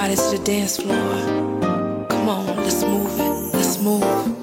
Everybody to the dance floor. Come on, let's move it. Let's move.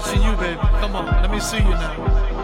Watching you, baby. Come on, let me see you now.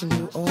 Watching you all